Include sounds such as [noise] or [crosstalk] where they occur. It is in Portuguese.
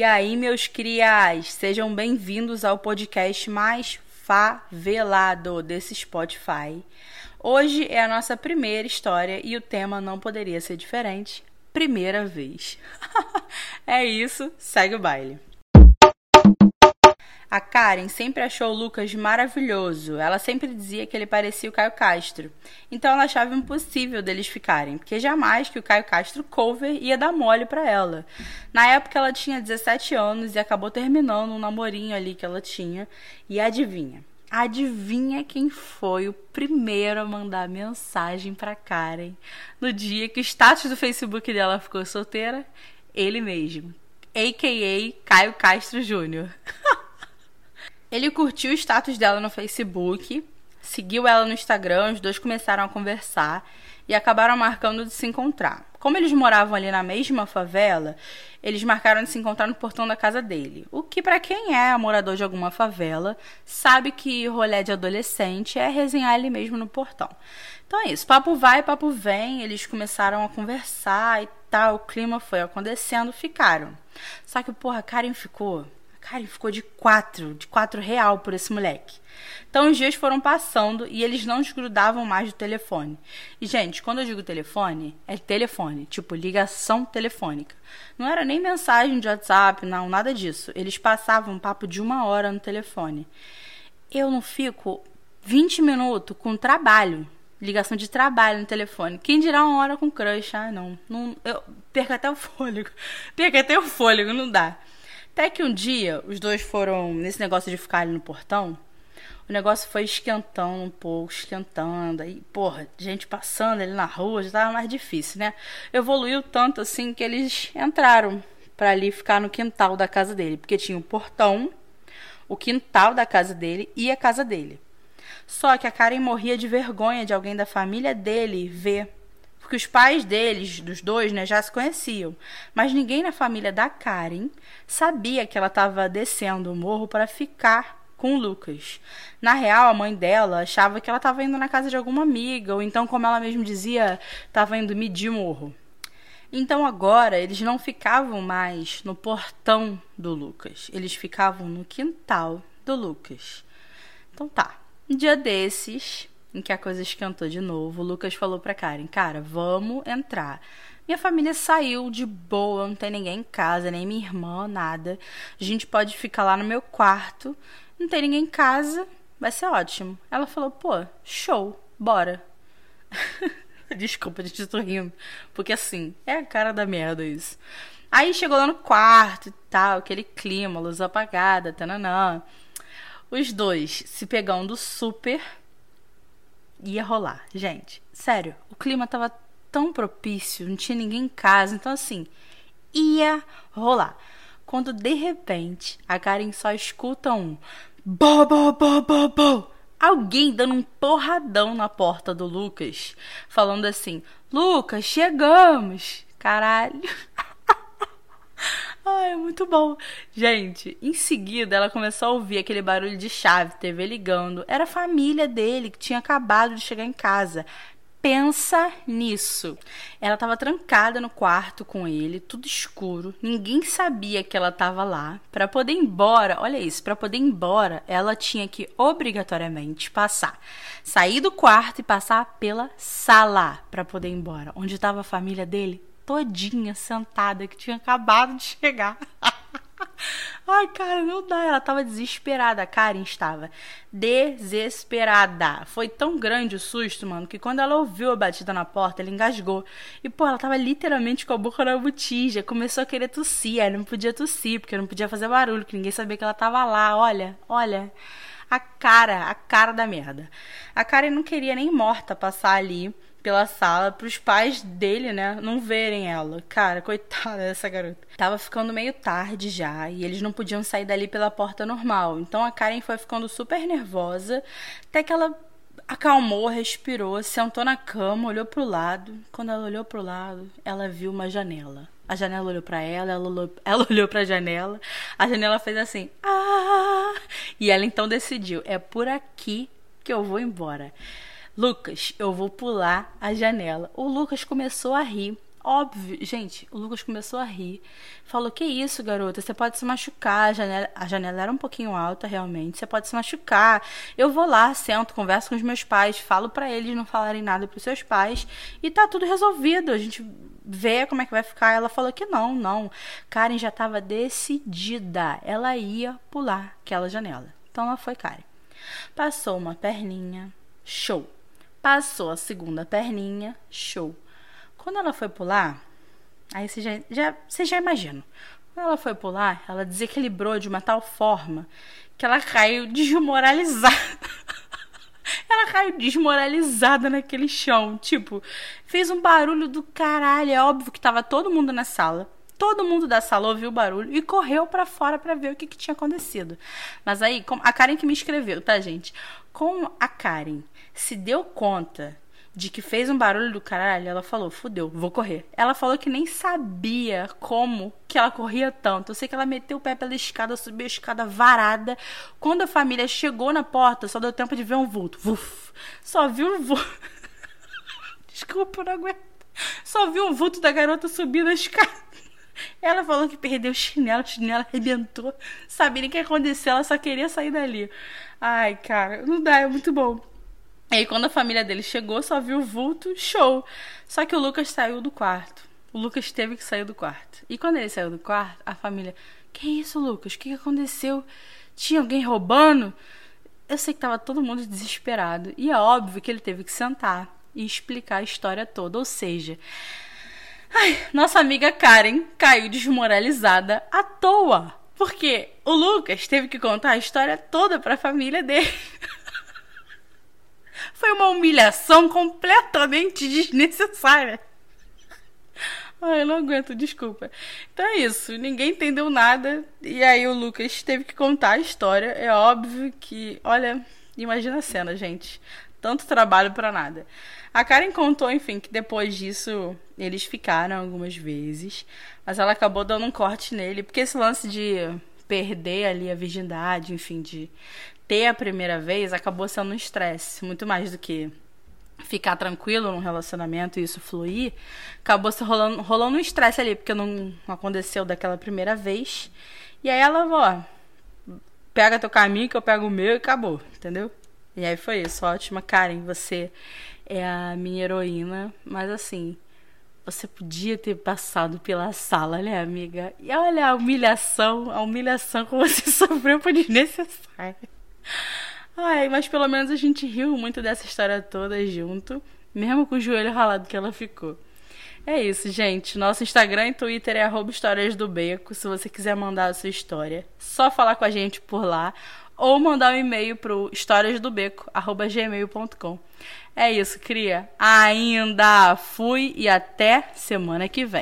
E aí, meus crias, sejam bem-vindos ao podcast mais favelado desse Spotify. Hoje é a nossa primeira história e o tema não poderia ser diferente. Primeira vez. [laughs] é isso, segue o baile. A Karen sempre achou o Lucas maravilhoso. Ela sempre dizia que ele parecia o Caio Castro. Então ela achava impossível deles ficarem, porque jamais que o Caio Castro cover ia dar mole para ela. Na época ela tinha 17 anos e acabou terminando um namorinho ali que ela tinha. E adivinha? Adivinha quem foi o primeiro a mandar mensagem para Karen no dia que o status do Facebook dela ficou solteira? Ele mesmo, a.k.a. Caio Castro Júnior. [laughs] Ele curtiu o status dela no Facebook, seguiu ela no Instagram, os dois começaram a conversar e acabaram marcando de se encontrar. Como eles moravam ali na mesma favela, eles marcaram de se encontrar no portão da casa dele. O que, para quem é morador de alguma favela, sabe que rolê de adolescente é resenhar ali mesmo no portão. Então é isso, papo vai, papo vem, eles começaram a conversar e tal, o clima foi acontecendo, ficaram. Só que, porra, Karen ficou Cara, ele ficou de quatro, de quatro real por esse moleque. Então os dias foram passando e eles não desgrudavam mais do telefone. E, gente, quando eu digo telefone, é telefone, tipo ligação telefônica. Não era nem mensagem de WhatsApp, não, nada disso. Eles passavam um papo de uma hora no telefone. Eu não fico 20 minutos com trabalho, ligação de trabalho no telefone. Quem dirá uma hora com crush? Ah, não. não eu perco até o fôlego. [laughs] Perco até o fôlego, não dá. Até que um dia os dois foram nesse negócio de ficar ali no portão. O negócio foi esquentando um pouco, esquentando. Aí, porra, gente passando ali na rua já tava mais difícil, né? Evoluiu tanto assim que eles entraram para ali ficar no quintal da casa dele, porque tinha o portão, o quintal da casa dele e a casa dele. Só que a Karen morria de vergonha de alguém da família dele ver porque os pais deles, dos dois, né, já se conheciam. Mas ninguém na família da Karen sabia que ela estava descendo o morro para ficar com o Lucas. Na real, a mãe dela achava que ela estava indo na casa de alguma amiga, ou então, como ela mesma dizia, estava indo medir morro. Então agora eles não ficavam mais no portão do Lucas, eles ficavam no quintal do Lucas. Então tá. Um dia desses, em que a coisa esquentou de novo, o Lucas falou pra Karen: Cara, vamos entrar. Minha família saiu de boa, não tem ninguém em casa, nem minha irmã, nada. A gente pode ficar lá no meu quarto, não tem ninguém em casa, vai ser ótimo. Ela falou: Pô, show, bora. [laughs] Desculpa, gente tô rindo, porque assim, é a cara da merda isso. Aí chegou lá no quarto e tal, aquele clima, luz apagada, tananã. Os dois se pegando super ia rolar. Gente, sério, o clima tava tão propício, não tinha ninguém em casa, então assim, ia rolar. Quando de repente a Karen só escuta um bo bo bo bo bo, alguém dando um porradão na porta do Lucas, falando assim: "Lucas, chegamos". Caralho. Ai, muito bom. Gente, em seguida ela começou a ouvir aquele barulho de chave, TV ligando. Era a família dele que tinha acabado de chegar em casa. Pensa nisso. Ela estava trancada no quarto com ele, tudo escuro. Ninguém sabia que ela estava lá. Para poder ir embora, olha isso, para poder ir embora, ela tinha que obrigatoriamente passar, sair do quarto e passar pela sala para poder ir embora, onde estava a família dele todinha sentada que tinha acabado de chegar. [laughs] Ai, cara, não dá. Ela tava desesperada. A Karen estava desesperada. Foi tão grande o susto, mano, que quando ela ouviu a batida na porta, ela engasgou. E, pô, ela tava literalmente com a boca na botija. Começou a querer tossir. Ela não podia tossir, porque não podia fazer barulho, que ninguém sabia que ela tava lá. Olha, olha. A cara, a cara da merda. A Karen não queria nem morta passar ali pela sala para os pais dele, né, não verem ela. Cara, coitada dessa garota. Tava ficando meio tarde já e eles não podiam sair dali pela porta normal. Então a Karen foi ficando super nervosa, até que ela acalmou, respirou, sentou na cama, olhou pro lado. Quando ela olhou pro lado, ela viu uma janela. A janela olhou para ela, ela olhou, [laughs] ela olhou para a janela. A janela fez assim: "Ah!" E ela então decidiu: "É por aqui que eu vou embora." Lucas, eu vou pular a janela. O Lucas começou a rir. Óbvio, gente, o Lucas começou a rir. Falou: Que isso, garota? Você pode se machucar. A janela, a janela era um pouquinho alta, realmente. Você pode se machucar. Eu vou lá, sento, converso com os meus pais, falo para eles não falarem nada pros seus pais. E tá tudo resolvido. A gente vê como é que vai ficar. Ela falou que não, não. Karen já estava decidida. Ela ia pular aquela janela. Então ela foi, Karen. Passou uma perninha, show. Passou a segunda perninha, show. Quando ela foi pular, aí você já, já, você já imagina. Quando ela foi pular, ela desequilibrou de uma tal forma que ela caiu desmoralizada. [laughs] ela caiu desmoralizada naquele chão. Tipo, fez um barulho do caralho. É óbvio que tava todo mundo na sala. Todo mundo da sala ouviu o barulho e correu para fora para ver o que, que tinha acontecido. Mas aí, a Karen que me escreveu, tá, gente? Como a Karen se deu conta de que fez um barulho do caralho, ela falou: fudeu, vou correr. Ela falou que nem sabia como que ela corria tanto. Eu sei que ela meteu o pé pela escada, subiu a escada varada. Quando a família chegou na porta, só deu tempo de ver um vulto. Só viu um vulto. [laughs] Desculpa, não aguento. Só viu um vulto da garota subindo a escada. Ela falou que perdeu o chinelo, o chinelo arrebentou. Sabia nem o que aconteceu, ela só queria sair dali. Ai, cara, não dá, é muito bom. E aí, quando a família dele chegou, só viu o vulto, show. Só que o Lucas saiu do quarto. O Lucas teve que sair do quarto. E quando ele saiu do quarto, a família: Que isso, Lucas? O que aconteceu? Tinha alguém roubando? Eu sei que tava todo mundo desesperado. E é óbvio que ele teve que sentar e explicar a história toda. Ou seja, ai, nossa amiga Karen caiu desmoralizada à toa. Porque o Lucas teve que contar a história toda para a família dele. [laughs] Foi uma humilhação completamente desnecessária. Ai, eu não aguento, desculpa. Então é isso, ninguém entendeu nada. E aí o Lucas teve que contar a história. É óbvio que, olha, imagina a cena, gente. Tanto trabalho para nada. A Karen contou, enfim, que depois disso eles ficaram algumas vezes, mas ela acabou dando um corte nele, porque esse lance de perder ali a virgindade, enfim, de ter a primeira vez acabou sendo um estresse, muito mais do que ficar tranquilo num relacionamento e isso fluir, acabou se rolando, rolando um estresse ali, porque não aconteceu daquela primeira vez. E aí ela, ó, pega teu caminho que eu pego o meu e acabou, entendeu? E aí foi isso, ótima. Karen, você é a minha heroína, mas assim, você podia ter passado pela sala, né, amiga? E olha a humilhação, a humilhação que [laughs] você sofreu foi desnecessária. Ai, mas pelo menos a gente riu muito dessa história toda junto, mesmo com o joelho ralado que ela ficou. É isso, gente. Nosso Instagram e Twitter é histórias do beco. Se você quiser mandar a sua história, só falar com a gente por lá ou mandar um e-mail pro historiasdobeco@gmail.com. É isso, cria. Ainda fui e até semana que vem.